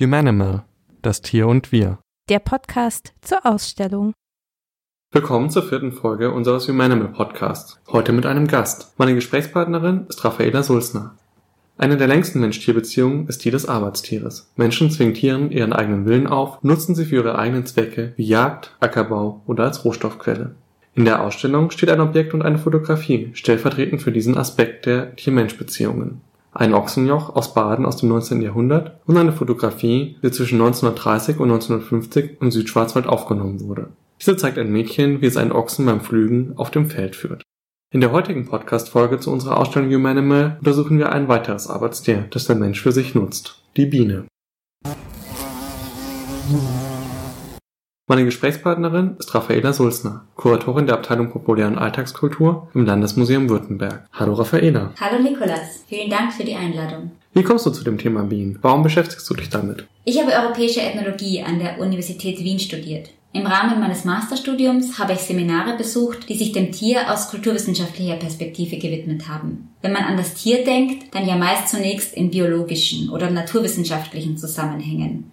Humanimal, das Tier und wir. Der Podcast zur Ausstellung. Willkommen zur vierten Folge unseres Humanimal Podcasts. Heute mit einem Gast. Meine Gesprächspartnerin ist Raffaela Sulzner. Eine der längsten Mensch-Tier-Beziehungen ist die des Arbeitstieres. Menschen zwingen Tieren ihren eigenen Willen auf, nutzen sie für ihre eigenen Zwecke wie Jagd, Ackerbau oder als Rohstoffquelle. In der Ausstellung steht ein Objekt und eine Fotografie, stellvertretend für diesen Aspekt der Tier-Mensch-Beziehungen ein Ochsenjoch aus Baden aus dem 19. Jahrhundert und eine Fotografie, die zwischen 1930 und 1950 im Südschwarzwald aufgenommen wurde. Diese zeigt ein Mädchen, wie es einen Ochsen beim Pflügen auf dem Feld führt. In der heutigen Podcast-Folge zu unserer Ausstellung Humanimal untersuchen wir ein weiteres Arbeitstier, das der Mensch für sich nutzt. Die Biene. Meine Gesprächspartnerin ist Raffaela Sulzner, Kuratorin der Abteilung Populär- und Alltagskultur im Landesmuseum Württemberg. Hallo Raffaela. Hallo Nikolas, vielen Dank für die Einladung. Wie kommst du zu dem Thema Bienen? Warum beschäftigst du dich damit? Ich habe europäische Ethnologie an der Universität Wien studiert. Im Rahmen meines Masterstudiums habe ich Seminare besucht, die sich dem Tier aus kulturwissenschaftlicher Perspektive gewidmet haben. Wenn man an das Tier denkt, dann ja meist zunächst in biologischen oder naturwissenschaftlichen Zusammenhängen.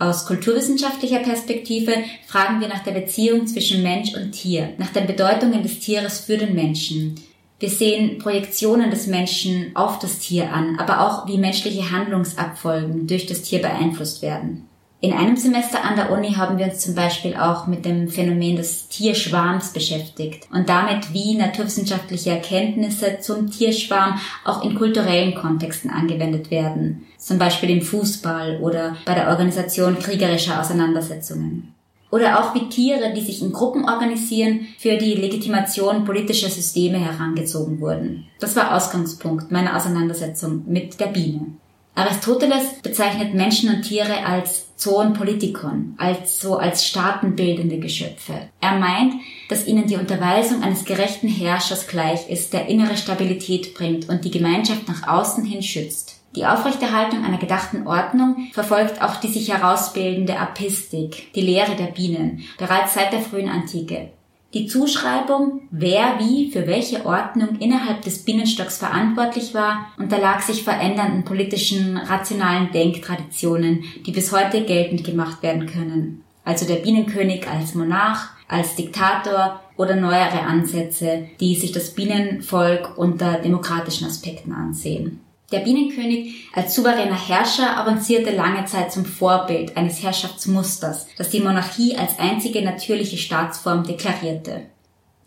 Aus kulturwissenschaftlicher Perspektive fragen wir nach der Beziehung zwischen Mensch und Tier, nach den Bedeutungen des Tieres für den Menschen. Wir sehen Projektionen des Menschen auf das Tier an, aber auch wie menschliche Handlungsabfolgen durch das Tier beeinflusst werden. In einem Semester an der Uni haben wir uns zum Beispiel auch mit dem Phänomen des Tierschwarms beschäftigt und damit, wie naturwissenschaftliche Erkenntnisse zum Tierschwarm auch in kulturellen Kontexten angewendet werden, zum Beispiel im Fußball oder bei der Organisation kriegerischer Auseinandersetzungen. Oder auch wie Tiere, die sich in Gruppen organisieren, für die Legitimation politischer Systeme herangezogen wurden. Das war Ausgangspunkt meiner Auseinandersetzung mit der Biene. Aristoteles bezeichnet Menschen und Tiere als Zoon Politikon, also als staatenbildende Geschöpfe. Er meint, dass ihnen die Unterweisung eines gerechten Herrschers gleich ist, der innere Stabilität bringt und die Gemeinschaft nach außen hin schützt. Die Aufrechterhaltung einer gedachten Ordnung verfolgt auch die sich herausbildende Apistik, die Lehre der Bienen, bereits seit der frühen Antike. Die Zuschreibung, wer wie für welche Ordnung innerhalb des Bienenstocks verantwortlich war, unterlag sich verändernden politischen, rationalen Denktraditionen, die bis heute geltend gemacht werden können. Also der Bienenkönig als Monarch, als Diktator oder neuere Ansätze, die sich das Bienenvolk unter demokratischen Aspekten ansehen. Der Bienenkönig als souveräner Herrscher avancierte lange Zeit zum Vorbild eines Herrschaftsmusters, das die Monarchie als einzige natürliche Staatsform deklarierte.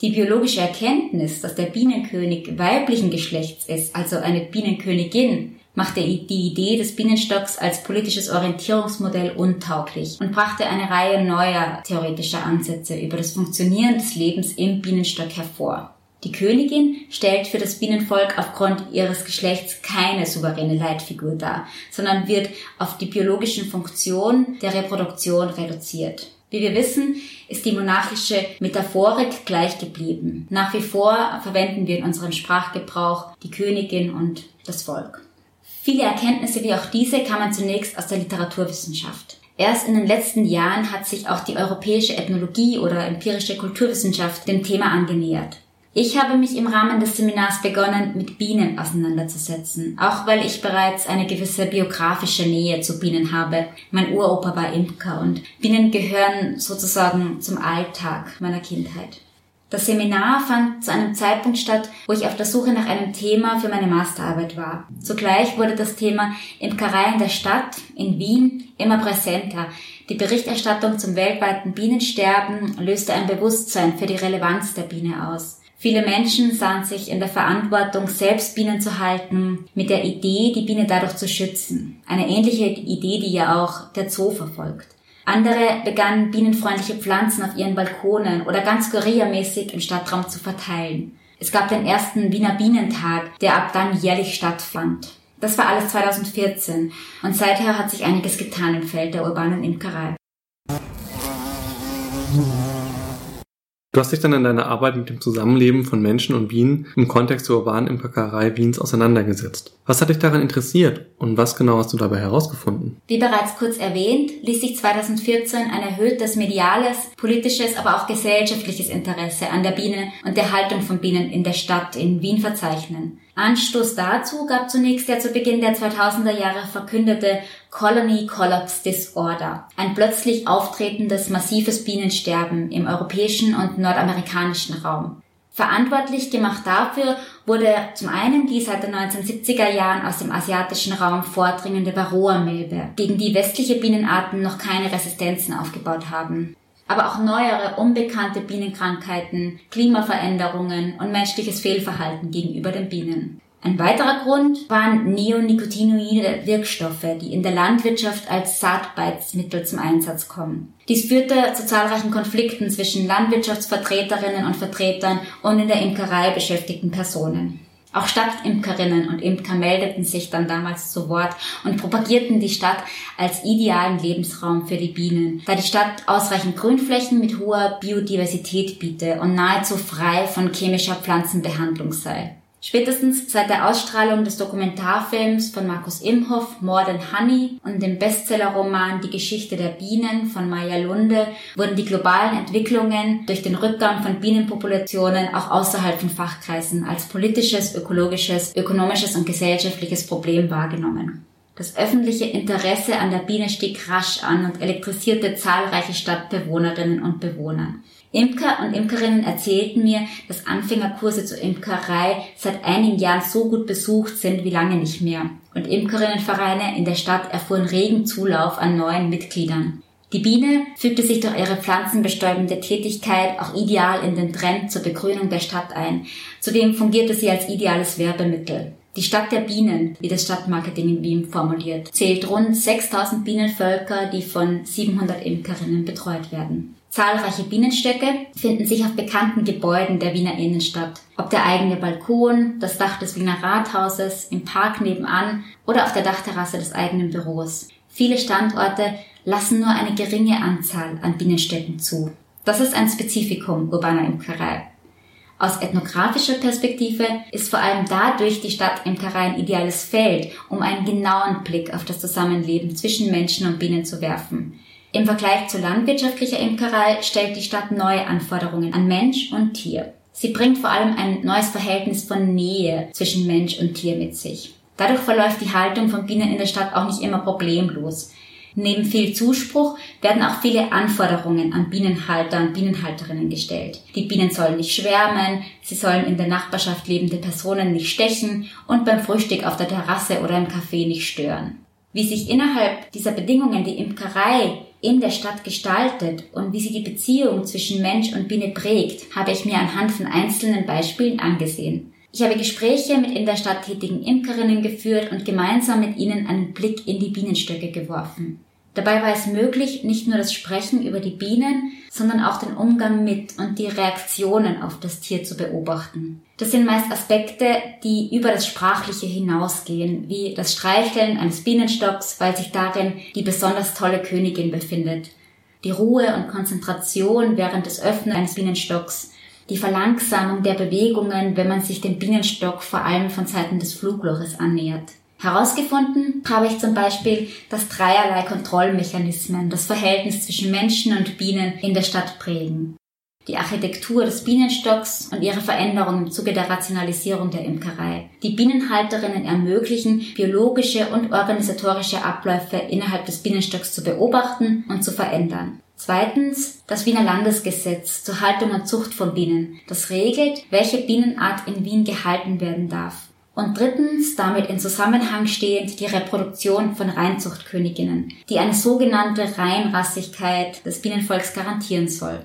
Die biologische Erkenntnis, dass der Bienenkönig weiblichen Geschlechts ist, also eine Bienenkönigin, machte die Idee des Bienenstocks als politisches Orientierungsmodell untauglich und brachte eine Reihe neuer theoretischer Ansätze über das Funktionieren des Lebens im Bienenstock hervor. Die Königin stellt für das Bienenvolk aufgrund ihres Geschlechts keine souveräne Leitfigur dar, sondern wird auf die biologischen Funktionen der Reproduktion reduziert. Wie wir wissen, ist die monarchische Metaphorik gleich geblieben. Nach wie vor verwenden wir in unserem Sprachgebrauch die Königin und das Volk. Viele Erkenntnisse wie auch diese kann man zunächst aus der Literaturwissenschaft. Erst in den letzten Jahren hat sich auch die europäische Ethnologie oder empirische Kulturwissenschaft dem Thema angenähert. Ich habe mich im Rahmen des Seminars begonnen, mit Bienen auseinanderzusetzen, auch weil ich bereits eine gewisse biografische Nähe zu Bienen habe. Mein Uropa war Imker und Bienen gehören sozusagen zum Alltag meiner Kindheit. Das Seminar fand zu einem Zeitpunkt statt, wo ich auf der Suche nach einem Thema für meine Masterarbeit war. Zugleich wurde das Thema Imkerei in der Stadt, in Wien, immer präsenter. Die Berichterstattung zum weltweiten Bienensterben löste ein Bewusstsein für die Relevanz der Biene aus. Viele Menschen sahen sich in der Verantwortung, selbst Bienen zu halten, mit der Idee, die Biene dadurch zu schützen. Eine ähnliche Idee, die ja auch der Zoo verfolgt. Andere begannen bienenfreundliche Pflanzen auf ihren Balkonen oder ganz guerillamäßig im Stadtraum zu verteilen. Es gab den ersten Wiener Bienentag, der ab dann jährlich stattfand. Das war alles 2014 und seither hat sich einiges getan im Feld der urbanen Imkerei. Du hast dich dann in deiner Arbeit mit dem Zusammenleben von Menschen und Bienen im Kontext der urbanen Imkerei Wiens auseinandergesetzt. Was hat dich daran interessiert und was genau hast du dabei herausgefunden? Wie bereits kurz erwähnt, ließ sich 2014 ein erhöhtes mediales, politisches, aber auch gesellschaftliches Interesse an der Biene und der Haltung von Bienen in der Stadt in Wien verzeichnen. Anstoß dazu gab zunächst der zu Beginn der 2000er Jahre verkündete Colony Collapse Disorder, ein plötzlich auftretendes massives Bienensterben im europäischen und nordamerikanischen Raum. Verantwortlich gemacht dafür wurde zum einen die seit den 1970er Jahren aus dem asiatischen Raum vordringende Varroa-Milbe, gegen die westliche Bienenarten noch keine Resistenzen aufgebaut haben aber auch neuere, unbekannte Bienenkrankheiten, Klimaveränderungen und menschliches Fehlverhalten gegenüber den Bienen. Ein weiterer Grund waren neonicotinoide Wirkstoffe, die in der Landwirtschaft als Saatbeizmittel zum Einsatz kommen. Dies führte zu zahlreichen Konflikten zwischen Landwirtschaftsvertreterinnen und Vertretern und in der Imkerei beschäftigten Personen. Auch Stadtimkerinnen und Imker meldeten sich dann damals zu Wort und propagierten die Stadt als idealen Lebensraum für die Bienen, da die Stadt ausreichend Grünflächen mit hoher Biodiversität biete und nahezu frei von chemischer Pflanzenbehandlung sei. Spätestens seit der Ausstrahlung des Dokumentarfilms von Markus Imhoff More Than Honey und dem Bestsellerroman Die Geschichte der Bienen von Maya Lunde wurden die globalen Entwicklungen durch den Rückgang von Bienenpopulationen auch außerhalb von Fachkreisen als politisches, ökologisches, ökonomisches und gesellschaftliches Problem wahrgenommen. Das öffentliche Interesse an der Biene stieg rasch an und elektrisierte zahlreiche Stadtbewohnerinnen und Bewohner. Imker und Imkerinnen erzählten mir, dass Anfängerkurse zur Imkerei seit einigen Jahren so gut besucht sind wie lange nicht mehr. Und Imkerinnenvereine in der Stadt erfuhren regen Zulauf an neuen Mitgliedern. Die Biene fügte sich durch ihre pflanzenbestäubende Tätigkeit auch ideal in den Trend zur Begrünung der Stadt ein. Zudem fungierte sie als ideales Werbemittel. Die Stadt der Bienen, wie das Stadtmarketing in Wien formuliert, zählt rund 6000 Bienenvölker, die von 700 Imkerinnen betreut werden. Zahlreiche Bienenstöcke finden sich auf bekannten Gebäuden der Wiener Innenstadt. Ob der eigene Balkon, das Dach des Wiener Rathauses, im Park nebenan oder auf der Dachterrasse des eigenen Büros. Viele Standorte lassen nur eine geringe Anzahl an Bienenstöcken zu. Das ist ein Spezifikum urbaner Imkerei. Aus ethnografischer Perspektive ist vor allem dadurch die Stadtimkerei ein ideales Feld, um einen genauen Blick auf das Zusammenleben zwischen Menschen und Bienen zu werfen. Im Vergleich zu landwirtschaftlicher Imkerei stellt die Stadt neue Anforderungen an Mensch und Tier. Sie bringt vor allem ein neues Verhältnis von Nähe zwischen Mensch und Tier mit sich. Dadurch verläuft die Haltung von Bienen in der Stadt auch nicht immer problemlos. Neben viel Zuspruch werden auch viele Anforderungen an Bienenhalter und Bienenhalterinnen gestellt. Die Bienen sollen nicht schwärmen, sie sollen in der Nachbarschaft lebende Personen nicht stechen und beim Frühstück auf der Terrasse oder im Café nicht stören. Wie sich innerhalb dieser Bedingungen die Imkerei in der Stadt gestaltet und wie sie die Beziehung zwischen Mensch und Biene prägt, habe ich mir anhand von einzelnen Beispielen angesehen. Ich habe Gespräche mit in der Stadt tätigen Imkerinnen geführt und gemeinsam mit ihnen einen Blick in die Bienenstöcke geworfen. Dabei war es möglich, nicht nur das Sprechen über die Bienen, sondern auch den Umgang mit und die Reaktionen auf das Tier zu beobachten. Das sind meist Aspekte, die über das Sprachliche hinausgehen, wie das Streicheln eines Bienenstocks, weil sich darin die besonders tolle Königin befindet, die Ruhe und Konzentration während des Öffnens eines Bienenstocks, die Verlangsamung der Bewegungen, wenn man sich dem Bienenstock vor allem von Seiten des Flugloches annähert. Herausgefunden habe ich zum Beispiel, dass dreierlei Kontrollmechanismen das Verhältnis zwischen Menschen und Bienen in der Stadt prägen. Die Architektur des Bienenstocks und ihre Veränderung im Zuge der Rationalisierung der Imkerei. Die Bienenhalterinnen ermöglichen, biologische und organisatorische Abläufe innerhalb des Bienenstocks zu beobachten und zu verändern. Zweitens das Wiener Landesgesetz zur Haltung und Zucht von Bienen, das regelt, welche Bienenart in Wien gehalten werden darf. Und drittens, damit in Zusammenhang stehend, die Reproduktion von Reinzuchtköniginnen, die eine sogenannte Reinrassigkeit des Bienenvolks garantieren soll.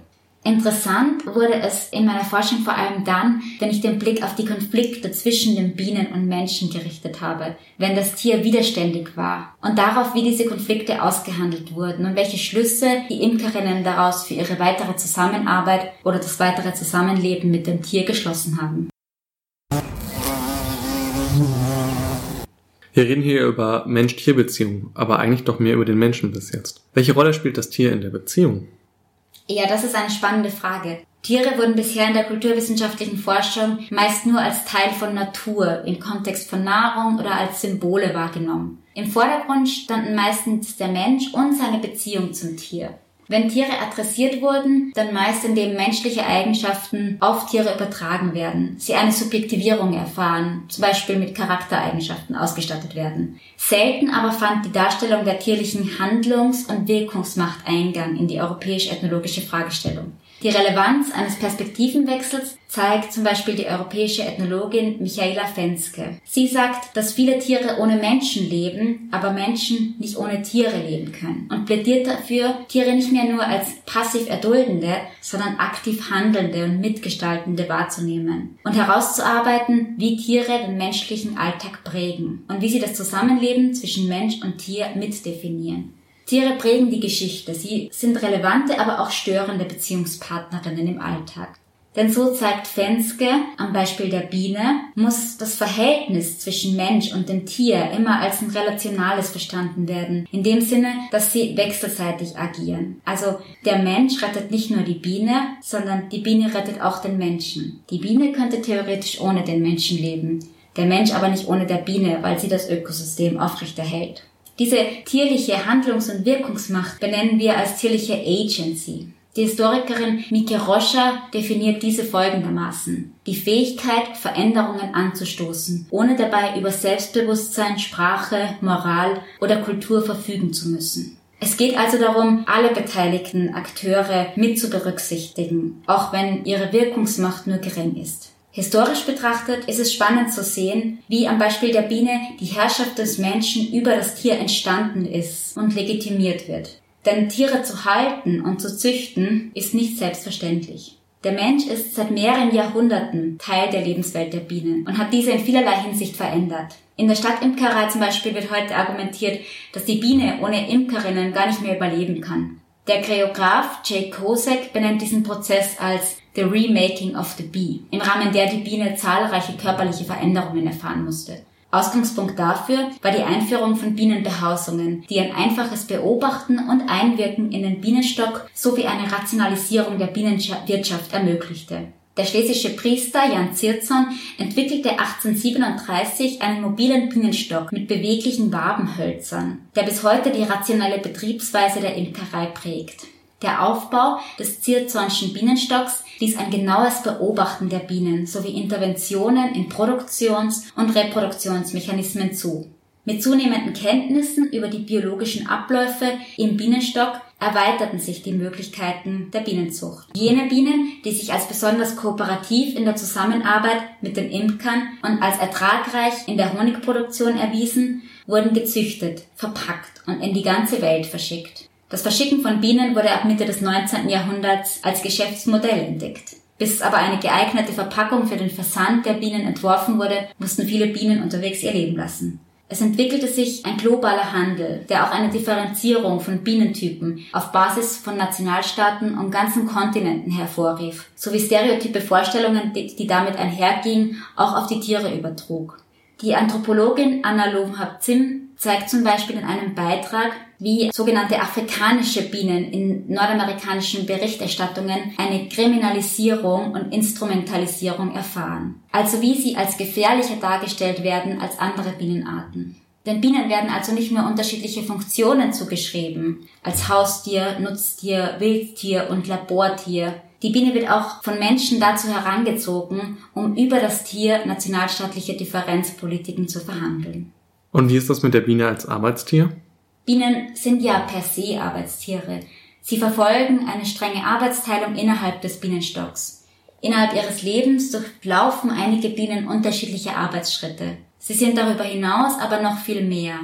Interessant wurde es in meiner Forschung vor allem dann, wenn ich den Blick auf die Konflikte zwischen den Bienen und Menschen gerichtet habe, wenn das Tier widerständig war und darauf, wie diese Konflikte ausgehandelt wurden und welche Schlüsse die Imkerinnen daraus für ihre weitere Zusammenarbeit oder das weitere Zusammenleben mit dem Tier geschlossen haben. Wir reden hier über Mensch-Tier-Beziehungen, aber eigentlich doch mehr über den Menschen bis jetzt. Welche Rolle spielt das Tier in der Beziehung? Ja, das ist eine spannende Frage. Tiere wurden bisher in der kulturwissenschaftlichen Forschung meist nur als Teil von Natur, im Kontext von Nahrung oder als Symbole wahrgenommen. Im Vordergrund standen meistens der Mensch und seine Beziehung zum Tier. Wenn Tiere adressiert wurden, dann meist indem menschliche Eigenschaften auf Tiere übertragen werden, sie eine Subjektivierung erfahren, zum Beispiel mit Charaktereigenschaften ausgestattet werden. Selten aber fand die Darstellung der tierlichen Handlungs- und Wirkungsmacht Eingang in die europäisch-ethnologische Fragestellung. Die Relevanz eines Perspektivenwechsels zeigt zum Beispiel die europäische Ethnologin Michaela Fenske. Sie sagt, dass viele Tiere ohne Menschen leben, aber Menschen nicht ohne Tiere leben können und plädiert dafür, Tiere nicht mehr nur als passiv erduldende, sondern aktiv handelnde und mitgestaltende wahrzunehmen und herauszuarbeiten, wie Tiere den menschlichen Alltag prägen und wie sie das Zusammenleben zwischen Mensch und Tier mitdefinieren. Tiere prägen die Geschichte. Sie sind relevante, aber auch störende Beziehungspartnerinnen im Alltag. Denn so zeigt Fenske am Beispiel der Biene, muss das Verhältnis zwischen Mensch und dem Tier immer als ein relationales verstanden werden. In dem Sinne, dass sie wechselseitig agieren. Also der Mensch rettet nicht nur die Biene, sondern die Biene rettet auch den Menschen. Die Biene könnte theoretisch ohne den Menschen leben. Der Mensch aber nicht ohne der Biene, weil sie das Ökosystem aufrechterhält. Diese tierliche Handlungs- und Wirkungsmacht benennen wir als tierliche Agency. Die Historikerin Mike Roscher definiert diese folgendermaßen. Die Fähigkeit, Veränderungen anzustoßen, ohne dabei über Selbstbewusstsein, Sprache, Moral oder Kultur verfügen zu müssen. Es geht also darum, alle beteiligten Akteure mit zu berücksichtigen, auch wenn ihre Wirkungsmacht nur gering ist. Historisch betrachtet ist es spannend zu sehen, wie am Beispiel der Biene die Herrschaft des Menschen über das Tier entstanden ist und legitimiert wird. Denn Tiere zu halten und zu züchten ist nicht selbstverständlich. Der Mensch ist seit mehreren Jahrhunderten Teil der Lebenswelt der Bienen und hat diese in vielerlei Hinsicht verändert. In der Stadtimkerei zum Beispiel wird heute argumentiert, dass die Biene ohne Imkerinnen gar nicht mehr überleben kann. Der Choreograf Jay Kosek benennt diesen Prozess als The Remaking of the Bee, im Rahmen der die Biene zahlreiche körperliche Veränderungen erfahren musste. Ausgangspunkt dafür war die Einführung von Bienenbehausungen, die ein einfaches Beobachten und Einwirken in den Bienenstock sowie eine Rationalisierung der Bienenwirtschaft ermöglichte. Der schlesische Priester Jan Zirzon entwickelte 1837 einen mobilen Bienenstock mit beweglichen Wabenhölzern, der bis heute die rationelle Betriebsweise der Imkerei prägt. Der Aufbau des Zirzonschen Bienenstocks ließ ein genaues Beobachten der Bienen sowie Interventionen in Produktions- und Reproduktionsmechanismen zu. Mit zunehmenden Kenntnissen über die biologischen Abläufe im Bienenstock erweiterten sich die Möglichkeiten der Bienenzucht. Jene Bienen, die sich als besonders kooperativ in der Zusammenarbeit mit den Imkern und als ertragreich in der Honigproduktion erwiesen, wurden gezüchtet, verpackt und in die ganze Welt verschickt. Das Verschicken von Bienen wurde ab Mitte des 19. Jahrhunderts als Geschäftsmodell entdeckt. Bis aber eine geeignete Verpackung für den Versand der Bienen entworfen wurde, mussten viele Bienen unterwegs ihr Leben lassen. Es entwickelte sich ein globaler Handel, der auch eine Differenzierung von Bienentypen auf Basis von Nationalstaaten und ganzen Kontinenten hervorrief, sowie stereotype Vorstellungen, die damit einhergingen, auch auf die Tiere übertrug. Die Anthropologin Anna Lovenhab-Zim zeigt zum Beispiel in einem Beitrag, wie sogenannte afrikanische Bienen in nordamerikanischen Berichterstattungen eine Kriminalisierung und Instrumentalisierung erfahren. Also wie sie als gefährlicher dargestellt werden als andere Bienenarten. Den Bienen werden also nicht nur unterschiedliche Funktionen zugeschrieben, als Haustier, Nutztier, Wildtier und Labortier. Die Biene wird auch von Menschen dazu herangezogen, um über das Tier nationalstaatliche Differenzpolitiken zu verhandeln. Und wie ist das mit der Biene als Arbeitstier? Bienen sind ja per se Arbeitstiere. Sie verfolgen eine strenge Arbeitsteilung innerhalb des Bienenstocks. Innerhalb ihres Lebens durchlaufen einige Bienen unterschiedliche Arbeitsschritte. Sie sind darüber hinaus aber noch viel mehr.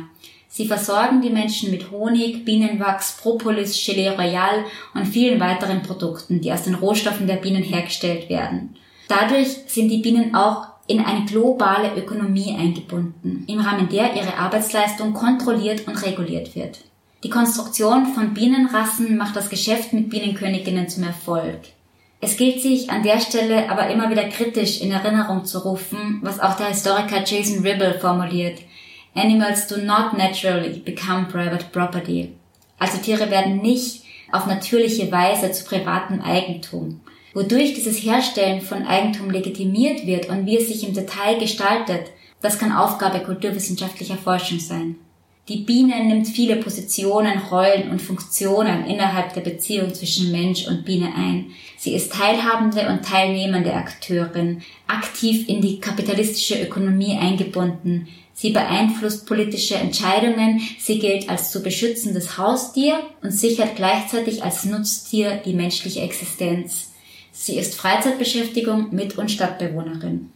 Sie versorgen die Menschen mit Honig, Bienenwachs, Propolis, Gelee Royal und vielen weiteren Produkten, die aus den Rohstoffen der Bienen hergestellt werden. Dadurch sind die Bienen auch in eine globale Ökonomie eingebunden, im Rahmen der ihre Arbeitsleistung kontrolliert und reguliert wird. Die Konstruktion von Bienenrassen macht das Geschäft mit Bienenköniginnen zum Erfolg. Es gilt sich an der Stelle aber immer wieder kritisch in Erinnerung zu rufen, was auch der Historiker Jason Ribble formuliert. Animals do not naturally become private property. Also Tiere werden nicht auf natürliche Weise zu privatem Eigentum. Wodurch dieses Herstellen von Eigentum legitimiert wird und wie es sich im Detail gestaltet, das kann Aufgabe kulturwissenschaftlicher Forschung sein. Die Biene nimmt viele Positionen, Rollen und Funktionen innerhalb der Beziehung zwischen Mensch und Biene ein. Sie ist teilhabende und teilnehmende Akteurin, aktiv in die kapitalistische Ökonomie eingebunden. Sie beeinflusst politische Entscheidungen, sie gilt als zu beschützendes Haustier und sichert gleichzeitig als Nutztier die menschliche Existenz. Sie ist Freizeitbeschäftigung mit und Stadtbewohnerin.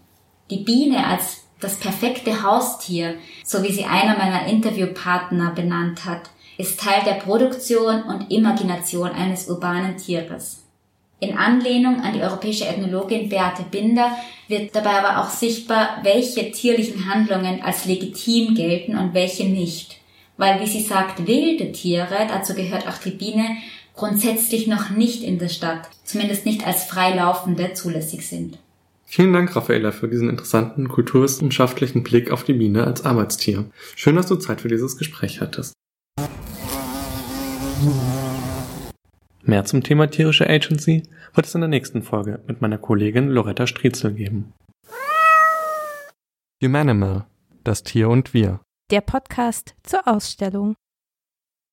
Die Biene als das perfekte Haustier, so wie sie einer meiner Interviewpartner benannt hat, ist Teil der Produktion und Imagination eines urbanen Tieres. In Anlehnung an die europäische Ethnologin Beate Binder wird dabei aber auch sichtbar, welche tierlichen Handlungen als legitim gelten und welche nicht. Weil, wie sie sagt, wilde Tiere, dazu gehört auch die Biene, grundsätzlich noch nicht in der Stadt, zumindest nicht als freilaufende, zulässig sind. Vielen Dank, Raffaella, für diesen interessanten kulturwissenschaftlichen Blick auf die Biene als Arbeitstier. Schön, dass du Zeit für dieses Gespräch hattest. Mehr zum Thema tierische Agency wird es in der nächsten Folge mit meiner Kollegin Loretta Striezel geben. Humanimal, das Tier und wir. Der Podcast zur Ausstellung.